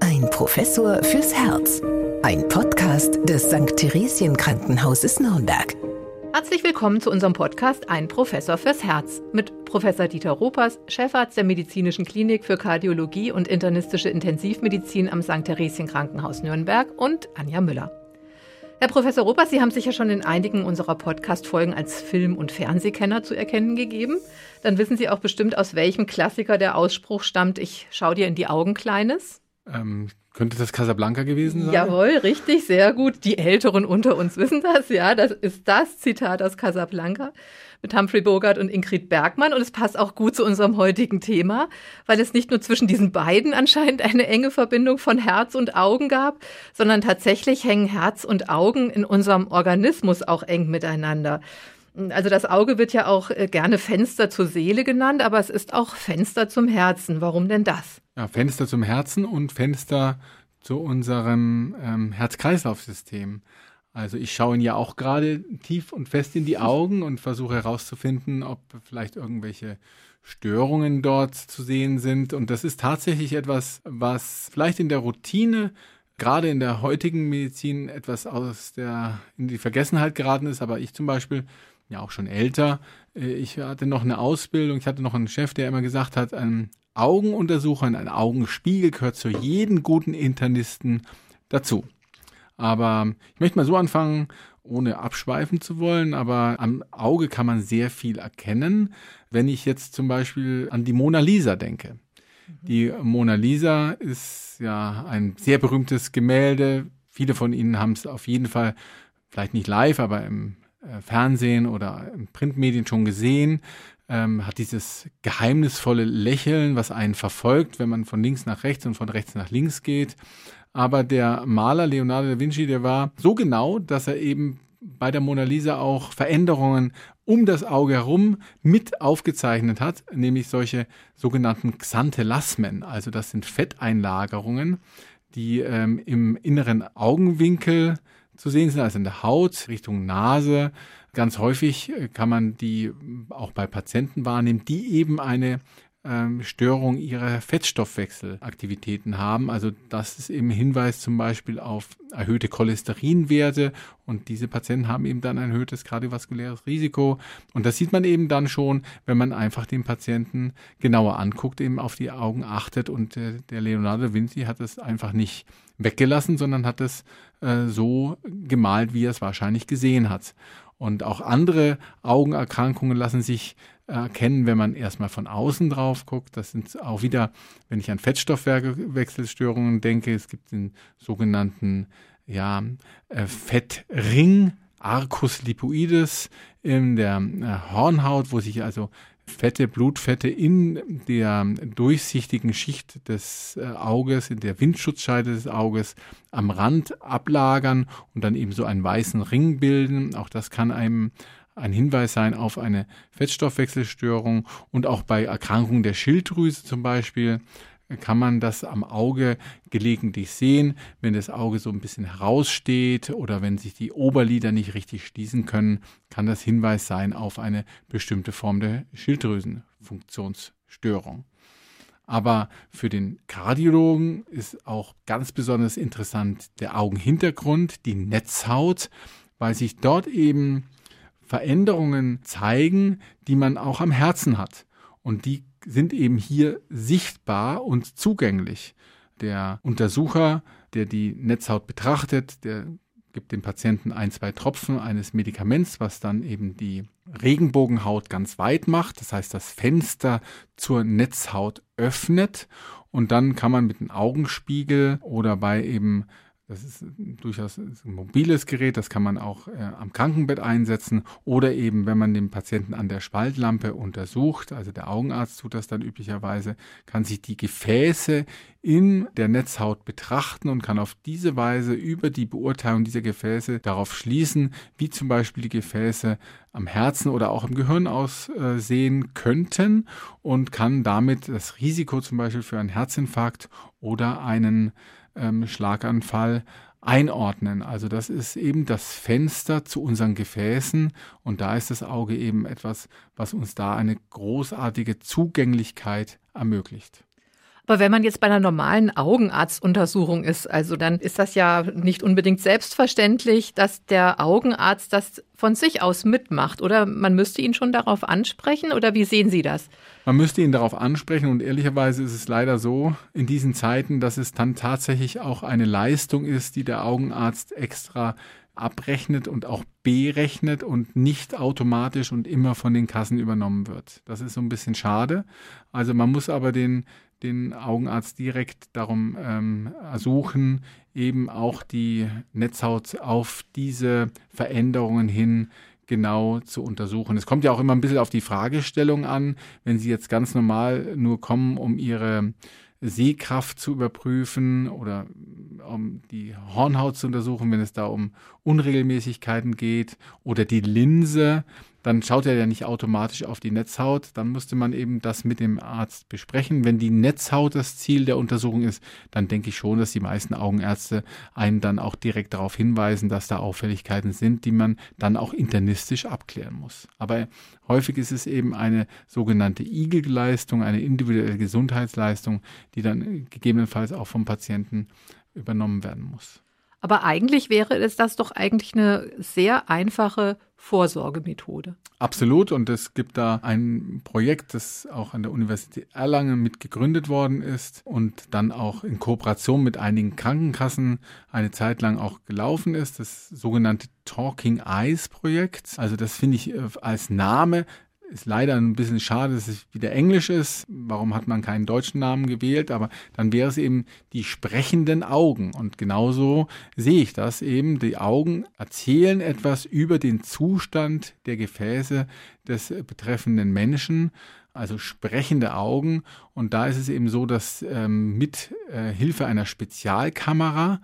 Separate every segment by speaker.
Speaker 1: Ein Professor fürs Herz. Ein Podcast des St. Theresien Krankenhauses Nürnberg.
Speaker 2: Herzlich willkommen zu unserem Podcast Ein Professor fürs Herz mit Professor Dieter Ropers, Chefarzt der Medizinischen Klinik für Kardiologie und internistische Intensivmedizin am St. Theresien Krankenhaus Nürnberg und Anja Müller. Herr Professor Ropers, Sie haben sich ja schon in einigen unserer Podcast-Folgen als Film- und Fernsehkenner zu erkennen gegeben. Dann wissen Sie auch bestimmt, aus welchem Klassiker der Ausspruch stammt, ich schau dir in die Augen, Kleines.
Speaker 3: Ähm, könnte das Casablanca gewesen sein?
Speaker 2: Jawohl, richtig, sehr gut. Die Älteren unter uns wissen das, ja. Das ist das Zitat aus Casablanca mit Humphrey Bogart und Ingrid Bergmann. Und es passt auch gut zu unserem heutigen Thema, weil es nicht nur zwischen diesen beiden anscheinend eine enge Verbindung von Herz und Augen gab, sondern tatsächlich hängen Herz und Augen in unserem Organismus auch eng miteinander. Also das Auge wird ja auch äh, gerne Fenster zur Seele genannt, aber es ist auch Fenster zum Herzen. Warum denn das?
Speaker 3: Ja, Fenster zum Herzen und Fenster zu unserem ähm, Herz-Kreislauf-System. Also ich schaue ihn ja auch gerade tief und fest in die Augen und versuche herauszufinden, ob vielleicht irgendwelche Störungen dort zu sehen sind. Und das ist tatsächlich etwas, was vielleicht in der Routine, gerade in der heutigen Medizin, etwas aus der, in die Vergessenheit geraten ist. Aber ich zum Beispiel ja auch schon älter. Äh, ich hatte noch eine Ausbildung, ich hatte noch einen Chef, der immer gesagt hat, ein Augenuntersucher, ein Augenspiegel gehört zu jedem guten Internisten dazu. Aber ich möchte mal so anfangen, ohne abschweifen zu wollen, aber am Auge kann man sehr viel erkennen, wenn ich jetzt zum Beispiel an die Mona Lisa denke. Die Mona Lisa ist ja ein sehr berühmtes Gemälde. Viele von Ihnen haben es auf jeden Fall, vielleicht nicht live, aber im Fernsehen oder im Printmedien schon gesehen, ähm, hat dieses geheimnisvolle Lächeln, was einen verfolgt, wenn man von links nach rechts und von rechts nach links geht. Aber der Maler Leonardo da Vinci, der war so genau, dass er eben bei der Mona Lisa auch Veränderungen um das Auge herum mit aufgezeichnet hat, nämlich solche sogenannten Xanthelasmen. Also das sind Fetteinlagerungen, die ähm, im inneren Augenwinkel zu sehen sind, also in der Haut Richtung Nase. Ganz häufig kann man die auch bei Patienten wahrnehmen, die eben eine ähm, Störung ihrer Fettstoffwechselaktivitäten haben. Also das ist eben Hinweis zum Beispiel auf erhöhte Cholesterinwerte und diese Patienten haben eben dann ein erhöhtes kardiovaskuläres Risiko. Und das sieht man eben dann schon, wenn man einfach den Patienten genauer anguckt, eben auf die Augen achtet. Und äh, der Leonardo Vinci hat es einfach nicht weggelassen, sondern hat es äh, so gemalt, wie er es wahrscheinlich gesehen hat. Und auch andere Augenerkrankungen lassen sich erkennen, wenn man erstmal von außen drauf guckt. Das sind auch wieder, wenn ich an Fettstoffwechselstörungen denke, es gibt den sogenannten ja, äh, Fettring, Arcus lipoides in der äh, Hornhaut, wo sich also Fette, Blutfette in der durchsichtigen Schicht des äh, Auges, in der Windschutzscheide des Auges am Rand ablagern und dann eben so einen weißen Ring bilden. Auch das kann einem ein Hinweis sein auf eine Fettstoffwechselstörung und auch bei Erkrankungen der Schilddrüse zum Beispiel kann man das am Auge gelegentlich sehen, wenn das Auge so ein bisschen heraussteht oder wenn sich die Oberlider nicht richtig schließen können, kann das Hinweis sein auf eine bestimmte Form der Schilddrüsenfunktionsstörung. Aber für den Kardiologen ist auch ganz besonders interessant der Augenhintergrund, die Netzhaut, weil sich dort eben Veränderungen zeigen, die man auch am Herzen hat. Und die sind eben hier sichtbar und zugänglich. Der Untersucher, der die Netzhaut betrachtet, der gibt dem Patienten ein, zwei Tropfen eines Medikaments, was dann eben die Regenbogenhaut ganz weit macht. Das heißt, das Fenster zur Netzhaut öffnet und dann kann man mit dem Augenspiegel oder bei eben das ist durchaus ein mobiles Gerät, das kann man auch äh, am Krankenbett einsetzen oder eben, wenn man den Patienten an der Spaltlampe untersucht, also der Augenarzt tut das dann üblicherweise, kann sich die Gefäße in der Netzhaut betrachten und kann auf diese Weise über die Beurteilung dieser Gefäße darauf schließen, wie zum Beispiel die Gefäße am Herzen oder auch im Gehirn aussehen könnten und kann damit das Risiko zum Beispiel für einen Herzinfarkt oder einen ähm, Schlaganfall einordnen. Also das ist eben das Fenster zu unseren Gefäßen und da ist das Auge eben etwas, was uns da eine großartige Zugänglichkeit ermöglicht.
Speaker 2: Aber wenn man jetzt bei einer normalen Augenarztuntersuchung ist, also dann ist das ja nicht unbedingt selbstverständlich, dass der Augenarzt das von sich aus mitmacht. Oder man müsste ihn schon darauf ansprechen? Oder wie sehen Sie das?
Speaker 3: Man müsste ihn darauf ansprechen und ehrlicherweise ist es leider so in diesen Zeiten, dass es dann tatsächlich auch eine Leistung ist, die der Augenarzt extra abrechnet und auch berechnet und nicht automatisch und immer von den Kassen übernommen wird. Das ist so ein bisschen schade. Also man muss aber den den Augenarzt direkt darum ähm, ersuchen, eben auch die Netzhaut auf diese Veränderungen hin genau zu untersuchen. Es kommt ja auch immer ein bisschen auf die Fragestellung an, wenn Sie jetzt ganz normal nur kommen, um Ihre Sehkraft zu überprüfen oder um die Hornhaut zu untersuchen, wenn es da um Unregelmäßigkeiten geht oder die Linse, dann schaut er ja nicht automatisch auf die Netzhaut. Dann müsste man eben das mit dem Arzt besprechen. Wenn die Netzhaut das Ziel der Untersuchung ist, dann denke ich schon, dass die meisten Augenärzte einen dann auch direkt darauf hinweisen, dass da Auffälligkeiten sind, die man dann auch internistisch abklären muss. Aber häufig ist es eben eine sogenannte Igelleistung, eine individuelle Gesundheitsleistung, die dann gegebenenfalls auch vom Patienten übernommen werden muss.
Speaker 2: Aber eigentlich wäre es das doch eigentlich eine sehr einfache Vorsorgemethode.
Speaker 3: Absolut. Und es gibt da ein Projekt, das auch an der Universität Erlangen mit gegründet worden ist und dann auch in Kooperation mit einigen Krankenkassen eine Zeit lang auch gelaufen ist. Das sogenannte Talking Eyes Projekt. Also das finde ich äh, als Name ist leider ein bisschen schade, dass es wieder Englisch ist. Warum hat man keinen deutschen Namen gewählt? Aber dann wäre es eben die sprechenden Augen. Und genauso sehe ich das eben. Die Augen erzählen etwas über den Zustand der Gefäße des betreffenden Menschen also sprechende Augen. Und da ist es eben so, dass ähm, mit äh, Hilfe einer Spezialkamera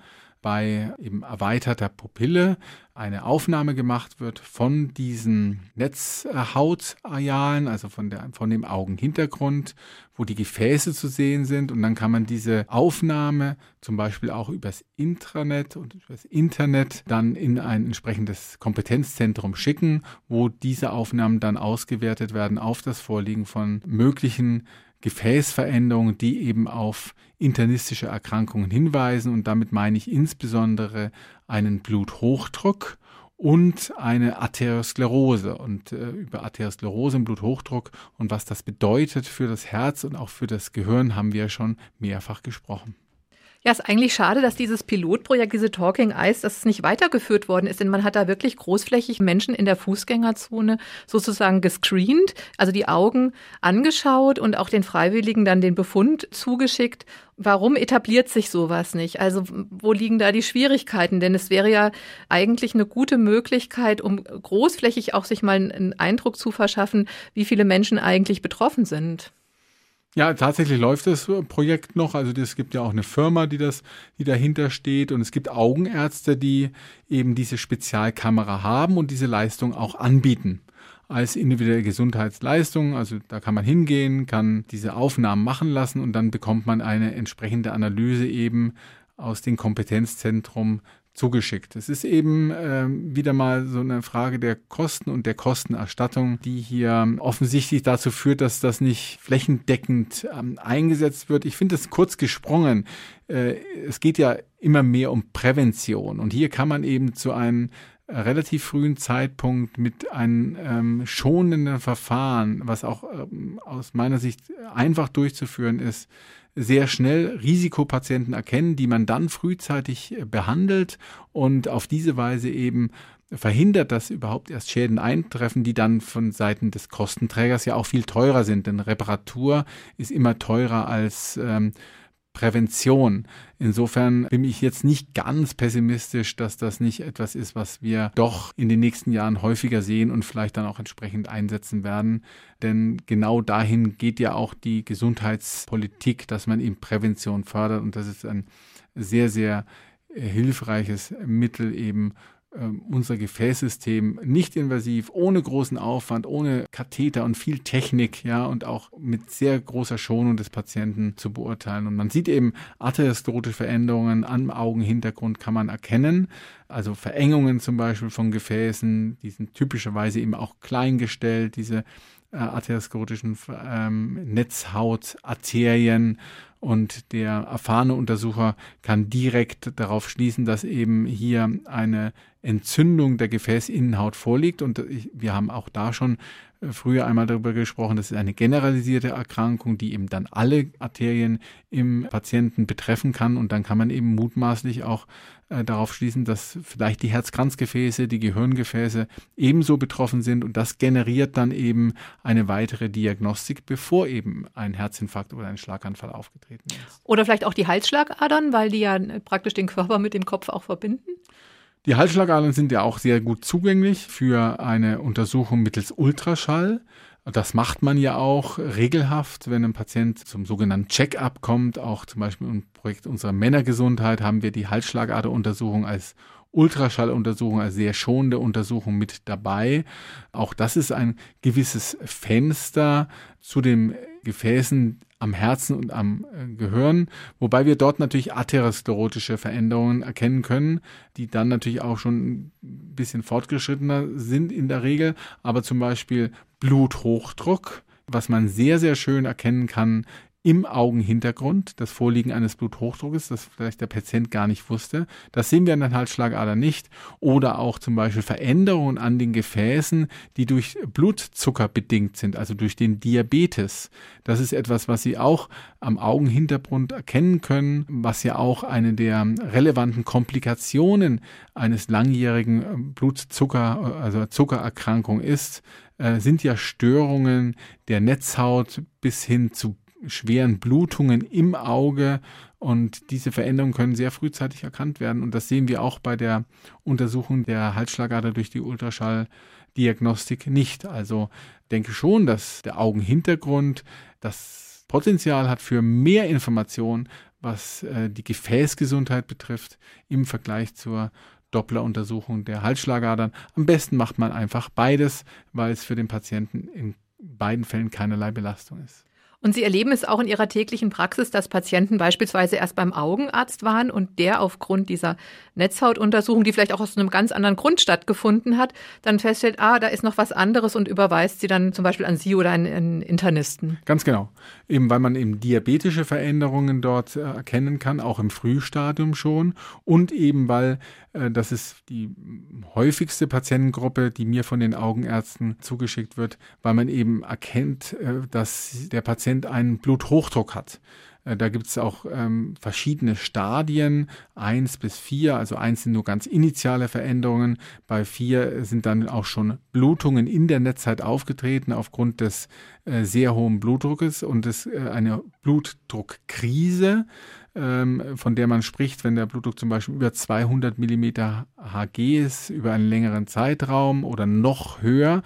Speaker 3: bei eben erweiterter Pupille eine Aufnahme gemacht wird von diesen Netzhautarealen, also von, der, von dem Augenhintergrund, wo die Gefäße zu sehen sind. Und dann kann man diese Aufnahme zum Beispiel auch übers Intranet und übers Internet dann in ein entsprechendes Kompetenzzentrum schicken, wo diese Aufnahmen dann ausgewertet werden auf das Vorliegen von möglichen Gefäßveränderungen, die eben auf internistische Erkrankungen hinweisen. Und damit meine ich insbesondere einen Bluthochdruck und eine Arteriosklerose. Und äh, über Arteriosklerose und Bluthochdruck und was das bedeutet für das Herz und auch für das Gehirn haben wir schon mehrfach gesprochen.
Speaker 2: Ja, ist eigentlich schade, dass dieses Pilotprojekt, diese Talking Eyes, dass es nicht weitergeführt worden ist, denn man hat da wirklich großflächig Menschen in der Fußgängerzone sozusagen gescreent, also die Augen angeschaut und auch den Freiwilligen dann den Befund zugeschickt. Warum etabliert sich sowas nicht? Also wo liegen da die Schwierigkeiten? Denn es wäre ja eigentlich eine gute Möglichkeit, um großflächig auch sich mal einen Eindruck zu verschaffen, wie viele Menschen eigentlich betroffen sind.
Speaker 3: Ja, tatsächlich läuft das Projekt noch. Also es gibt ja auch eine Firma, die das, die dahinter steht. Und es gibt Augenärzte, die eben diese Spezialkamera haben und diese Leistung auch anbieten als individuelle Gesundheitsleistung. Also da kann man hingehen, kann diese Aufnahmen machen lassen und dann bekommt man eine entsprechende Analyse eben aus dem Kompetenzzentrum zugeschickt. Es ist eben äh, wieder mal so eine Frage der Kosten und der Kostenerstattung, die hier offensichtlich dazu führt, dass das nicht flächendeckend ähm, eingesetzt wird. Ich finde es kurz gesprungen. Äh, es geht ja immer mehr um Prävention und hier kann man eben zu einem relativ frühen Zeitpunkt mit einem ähm, schonenden Verfahren, was auch ähm, aus meiner Sicht einfach durchzuführen ist, sehr schnell Risikopatienten erkennen, die man dann frühzeitig äh, behandelt und auf diese Weise eben verhindert, dass überhaupt erst Schäden eintreffen, die dann von Seiten des Kostenträgers ja auch viel teurer sind. Denn Reparatur ist immer teurer als ähm, Prävention. Insofern bin ich jetzt nicht ganz pessimistisch, dass das nicht etwas ist, was wir doch in den nächsten Jahren häufiger sehen und vielleicht dann auch entsprechend einsetzen werden. Denn genau dahin geht ja auch die Gesundheitspolitik, dass man eben Prävention fördert und das ist ein sehr, sehr hilfreiches Mittel eben unser Gefäßsystem nicht invasiv, ohne großen Aufwand, ohne Katheter und viel Technik, ja, und auch mit sehr großer Schonung des Patienten zu beurteilen. Und man sieht eben atherosklerotische Veränderungen am Augenhintergrund kann man erkennen. Also Verengungen zum Beispiel von Gefäßen, die sind typischerweise eben auch klein gestellt, diese äh, arteriosklerotischen ähm, Netzhautarterien und der erfahrene Untersucher kann direkt darauf schließen, dass eben hier eine Entzündung der Gefäßinnenhaut vorliegt. Und wir haben auch da schon früher einmal darüber gesprochen, das ist eine generalisierte Erkrankung, die eben dann alle Arterien im Patienten betreffen kann. Und dann kann man eben mutmaßlich auch äh, darauf schließen, dass vielleicht die Herzkranzgefäße, die Gehirngefäße ebenso betroffen sind. Und das generiert dann eben eine weitere Diagnostik, bevor eben ein Herzinfarkt oder ein Schlaganfall aufgetreten ist.
Speaker 2: Oder vielleicht auch die Halsschlagadern, weil die ja praktisch den Körper mit dem Kopf auch verbinden?
Speaker 3: Die Halsschlagadern sind ja auch sehr gut zugänglich für eine Untersuchung mittels Ultraschall. Das macht man ja auch regelhaft, wenn ein Patient zum sogenannten Check-up kommt. Auch zum Beispiel im Projekt unserer Männergesundheit haben wir die Halsschlagaderuntersuchung als Ultraschalluntersuchung, als sehr schonende Untersuchung mit dabei. Auch das ist ein gewisses Fenster zu den Gefäßen am Herzen und am äh, Gehirn, wobei wir dort natürlich atherosklerotische Veränderungen erkennen können, die dann natürlich auch schon ein bisschen fortgeschrittener sind in der Regel, aber zum Beispiel Bluthochdruck, was man sehr, sehr schön erkennen kann im Augenhintergrund das Vorliegen eines Bluthochdruckes, das vielleicht der Patient gar nicht wusste. Das sehen wir an der Halsschlagader nicht. Oder auch zum Beispiel Veränderungen an den Gefäßen, die durch Blutzucker bedingt sind, also durch den Diabetes. Das ist etwas, was Sie auch am Augenhintergrund erkennen können, was ja auch eine der relevanten Komplikationen eines langjährigen Blutzucker, also Zuckererkrankung ist, äh, sind ja Störungen der Netzhaut bis hin zu schweren Blutungen im Auge und diese Veränderungen können sehr frühzeitig erkannt werden und das sehen wir auch bei der Untersuchung der Halsschlagader durch die Ultraschalldiagnostik nicht. Also denke schon, dass der Augenhintergrund das Potenzial hat für mehr Informationen, was äh, die Gefäßgesundheit betrifft im Vergleich zur Doppleruntersuchung der Halsschlagadern. Am besten macht man einfach beides, weil es für den Patienten in beiden Fällen keinerlei Belastung ist.
Speaker 2: Und Sie erleben es auch in Ihrer täglichen Praxis, dass Patienten beispielsweise erst beim Augenarzt waren und der aufgrund dieser Netzhautuntersuchung, die vielleicht auch aus einem ganz anderen Grund stattgefunden hat, dann feststellt, ah, da ist noch was anderes und überweist sie dann zum Beispiel an Sie oder einen, einen Internisten.
Speaker 3: Ganz genau. Eben weil man eben diabetische Veränderungen dort äh, erkennen kann, auch im Frühstadium schon. Und eben weil äh, das ist die häufigste Patientengruppe, die mir von den Augenärzten zugeschickt wird, weil man eben erkennt, äh, dass der Patient einen Bluthochdruck hat. Äh, da gibt es auch ähm, verschiedene Stadien, eins bis vier. Also eins sind nur ganz initiale Veränderungen. Bei vier sind dann auch schon Blutungen in der Netzzeit aufgetreten aufgrund des äh, sehr hohen Blutdruckes und es äh, eine Blutdruckkrise ähm, von der man spricht, wenn der Blutdruck zum Beispiel über 200 Millimeter Hg ist, über einen längeren Zeitraum oder noch höher,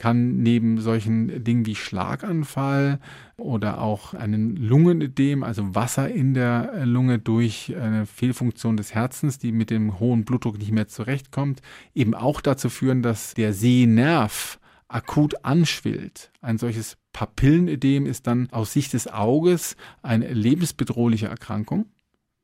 Speaker 3: kann neben solchen Dingen wie Schlaganfall oder auch einen Lungenödem, also Wasser in der Lunge durch eine Fehlfunktion des Herzens, die mit dem hohen Blutdruck nicht mehr zurechtkommt, eben auch dazu führen, dass der Sehnerv akut anschwillt. Ein solches Papillenödem ist dann aus Sicht des Auges eine lebensbedrohliche Erkrankung,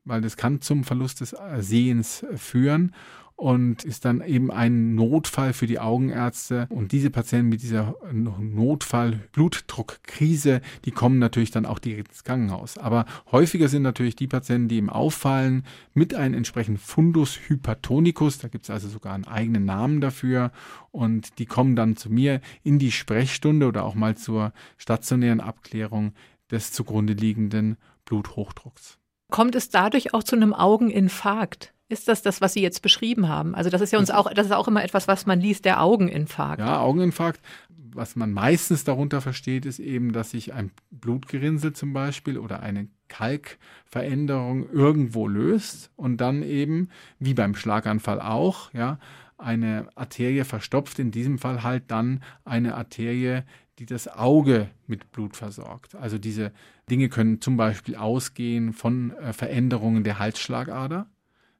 Speaker 3: weil das kann zum Verlust des Sehens führen und ist dann eben ein Notfall für die Augenärzte. Und diese Patienten mit dieser Notfall-Blutdruckkrise, die kommen natürlich dann auch direkt ins Krankenhaus. Aber häufiger sind natürlich die Patienten, die ihm auffallen, mit einem entsprechenden Fundus hypertonicus. Da gibt es also sogar einen eigenen Namen dafür. Und die kommen dann zu mir in die Sprechstunde oder auch mal zur stationären Abklärung des zugrunde liegenden Bluthochdrucks.
Speaker 2: Kommt es dadurch auch zu einem Augeninfarkt? Ist das das, was Sie jetzt beschrieben haben? Also das ist ja uns auch, das ist auch immer etwas, was man liest, der Augeninfarkt.
Speaker 3: Ja, Augeninfarkt. Was man meistens darunter versteht, ist eben, dass sich ein Blutgerinnsel zum Beispiel oder eine Kalkveränderung irgendwo löst und dann eben, wie beim Schlaganfall auch, ja, eine Arterie verstopft, in diesem Fall halt dann eine Arterie, die das Auge mit Blut versorgt. Also diese Dinge können zum Beispiel ausgehen von äh, Veränderungen der Halsschlagader,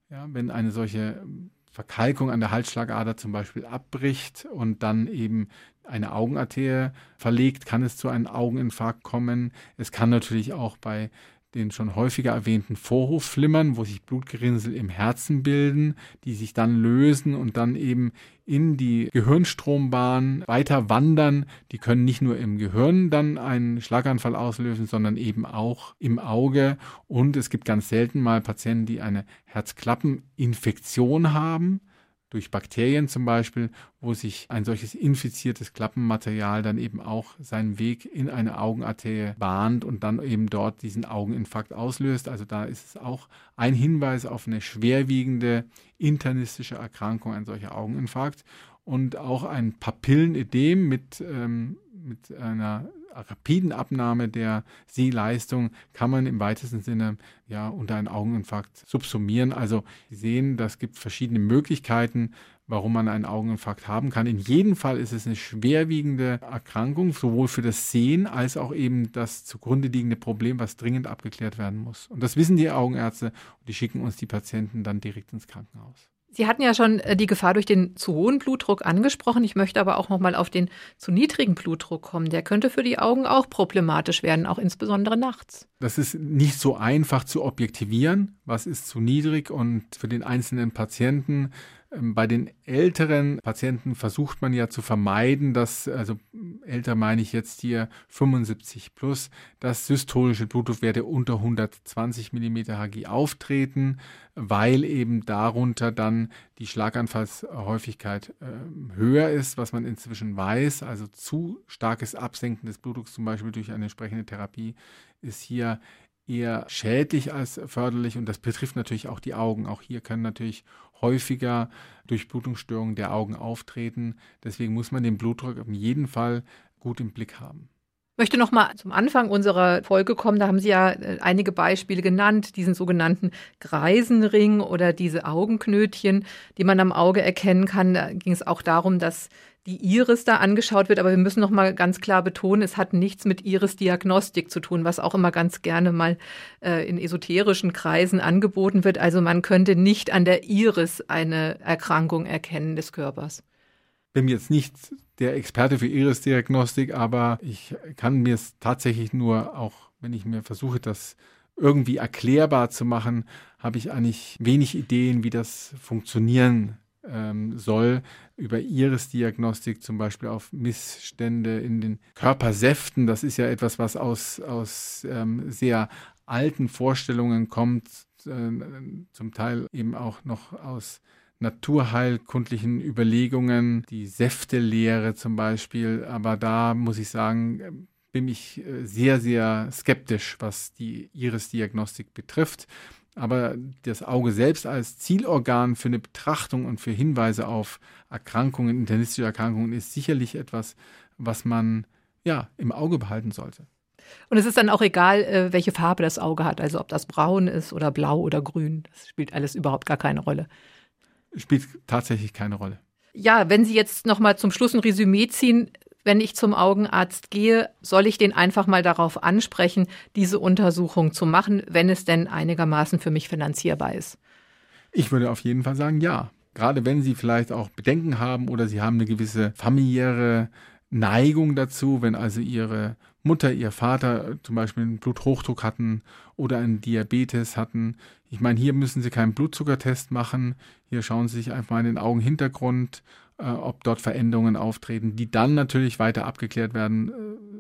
Speaker 3: ja, wenn eine solche Verkalkung an der Halsschlagader zum Beispiel abbricht und dann eben eine Augenarterie verlegt, kann es zu einem Augeninfarkt kommen. Es kann natürlich auch bei den schon häufiger erwähnten Vorhofflimmern, wo sich Blutgerinnsel im Herzen bilden, die sich dann lösen und dann eben in die Gehirnstrombahn weiter wandern. Die können nicht nur im Gehirn dann einen Schlaganfall auslösen, sondern eben auch im Auge. Und es gibt ganz selten mal Patienten, die eine Herzklappeninfektion haben durch Bakterien zum Beispiel, wo sich ein solches infiziertes Klappenmaterial dann eben auch seinen Weg in eine Augenarterie bahnt und dann eben dort diesen Augeninfarkt auslöst. Also da ist es auch ein Hinweis auf eine schwerwiegende internistische Erkrankung, ein solcher Augeninfarkt und auch ein Papillenödem mit, ähm, mit einer rapiden Abnahme der Sehleistung kann man im weitesten Sinne ja unter einen Augeninfarkt subsumieren. Also Sie sehen, das gibt verschiedene Möglichkeiten, warum man einen Augeninfarkt haben kann. In jedem Fall ist es eine schwerwiegende Erkrankung, sowohl für das Sehen als auch eben das zugrunde liegende Problem, was dringend abgeklärt werden muss. Und das wissen die Augenärzte und die schicken uns die Patienten dann direkt ins Krankenhaus.
Speaker 2: Sie hatten ja schon äh, die Gefahr durch den zu hohen Blutdruck angesprochen. Ich möchte aber auch noch mal auf den zu niedrigen Blutdruck kommen. Der könnte für die Augen auch problematisch werden, auch insbesondere nachts.
Speaker 3: Das ist nicht so einfach zu objektivieren. Was ist zu niedrig? Und für den einzelnen Patienten bei den älteren Patienten versucht man ja zu vermeiden, dass, also älter meine ich jetzt hier 75 plus, dass systolische Blutdruckwerte unter 120 mm Hg auftreten, weil eben darunter dann die Schlaganfallshäufigkeit äh, höher ist, was man inzwischen weiß. Also zu starkes Absenken des Blutdrucks zum Beispiel durch eine entsprechende Therapie ist hier eher schädlich als förderlich und das betrifft natürlich auch die Augen. Auch hier können natürlich häufiger Durchblutungsstörungen der Augen auftreten. Deswegen muss man den Blutdruck auf jeden Fall gut im Blick haben.
Speaker 2: Möchte noch mal zum Anfang unserer Folge kommen. Da haben Sie ja äh, einige Beispiele genannt, diesen sogenannten Greisenring oder diese Augenknötchen, die man am Auge erkennen kann. Da ging es auch darum, dass die Iris da angeschaut wird, aber wir müssen noch mal ganz klar betonen, es hat nichts mit Iris-Diagnostik zu tun, was auch immer ganz gerne mal äh, in esoterischen Kreisen angeboten wird. Also man könnte nicht an der Iris eine Erkrankung erkennen des Körpers.
Speaker 3: Bin jetzt nicht der Experte für Iris-Diagnostik, aber ich kann mir es tatsächlich nur auch, wenn ich mir versuche, das irgendwie erklärbar zu machen, habe ich eigentlich wenig Ideen, wie das funktionieren ähm, soll, über Iris-Diagnostik zum Beispiel auf Missstände in den Körpersäften. Das ist ja etwas, was aus, aus ähm, sehr alten Vorstellungen kommt, äh, zum Teil eben auch noch aus naturheilkundlichen Überlegungen, die Säftelehre zum Beispiel. Aber da muss ich sagen, bin ich äh, sehr, sehr skeptisch, was die Iris-Diagnostik betrifft. Aber das Auge selbst als Zielorgan für eine Betrachtung und für Hinweise auf Erkrankungen, internistische Erkrankungen, ist sicherlich etwas, was man ja im Auge behalten sollte.
Speaker 2: Und es ist dann auch egal, äh, welche Farbe das Auge hat, also ob das braun ist oder blau oder grün. Das spielt alles überhaupt gar keine Rolle.
Speaker 3: Spielt tatsächlich keine Rolle.
Speaker 2: Ja, wenn Sie jetzt noch mal zum Schluss ein Resümee ziehen, wenn ich zum Augenarzt gehe, soll ich den einfach mal darauf ansprechen, diese Untersuchung zu machen, wenn es denn einigermaßen für mich finanzierbar ist?
Speaker 3: Ich würde auf jeden Fall sagen, ja. Gerade wenn Sie vielleicht auch Bedenken haben oder Sie haben eine gewisse familiäre Neigung dazu, wenn also Ihre Mutter, Ihr Vater zum Beispiel einen Bluthochdruck hatten oder einen Diabetes hatten. Ich meine, hier müssen Sie keinen Blutzuckertest machen. Hier schauen Sie sich einfach mal in den Augenhintergrund äh, ob dort Veränderungen auftreten, die dann natürlich weiter abgeklärt werden äh,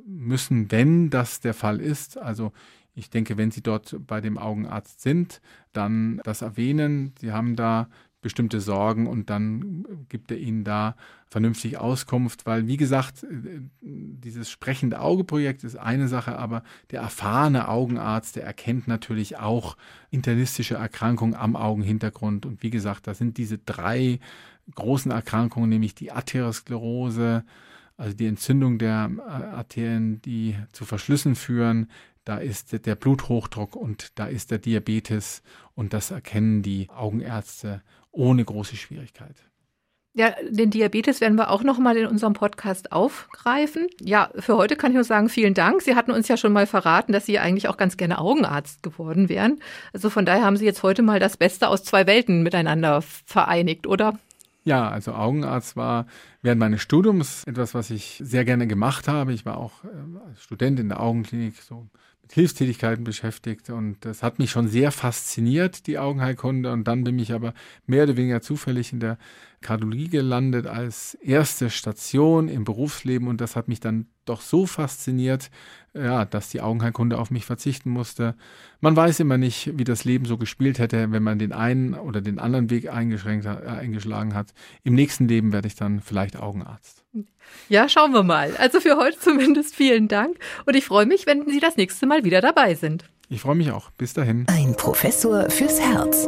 Speaker 3: müssen, wenn das der Fall ist. Also ich denke, wenn Sie dort bei dem Augenarzt sind, dann das erwähnen. Sie haben da bestimmte Sorgen und dann gibt er Ihnen da vernünftig Auskunft, weil wie gesagt, äh, dieses sprechende Auge-Projekt ist eine Sache, aber der erfahrene Augenarzt, der erkennt natürlich auch internistische Erkrankungen am Augenhintergrund und wie gesagt, da sind diese drei großen Erkrankungen, nämlich die Arteriosklerose, also die Entzündung der äh, Arterien, die zu Verschlüssen führen. Da ist der Bluthochdruck und da ist der Diabetes und das erkennen die Augenärzte ohne große Schwierigkeit.
Speaker 2: Ja, den Diabetes werden wir auch noch mal in unserem Podcast aufgreifen. Ja, für heute kann ich nur sagen, vielen Dank. Sie hatten uns ja schon mal verraten, dass Sie eigentlich auch ganz gerne Augenarzt geworden wären. Also von daher haben Sie jetzt heute mal das Beste aus zwei Welten miteinander vereinigt, oder?
Speaker 3: Ja, also Augenarzt war während meines Studiums etwas, was ich sehr gerne gemacht habe. Ich war auch äh, als Student in der Augenklinik so Hilfstätigkeiten beschäftigt und das hat mich schon sehr fasziniert, die Augenheilkunde. Und dann bin ich aber mehr oder weniger zufällig in der Kardiologie gelandet als erste Station im Berufsleben und das hat mich dann doch so fasziniert, ja, dass die Augenheilkunde auf mich verzichten musste. Man weiß immer nicht, wie das Leben so gespielt hätte, wenn man den einen oder den anderen Weg eingeschränkt, äh, eingeschlagen hat. Im nächsten Leben werde ich dann vielleicht Augenarzt.
Speaker 2: Ja, schauen wir mal. Also für heute zumindest vielen Dank und ich freue mich, wenn Sie das nächste Mal wieder dabei sind.
Speaker 3: Ich freue mich auch. Bis dahin.
Speaker 1: Ein Professor fürs Herz.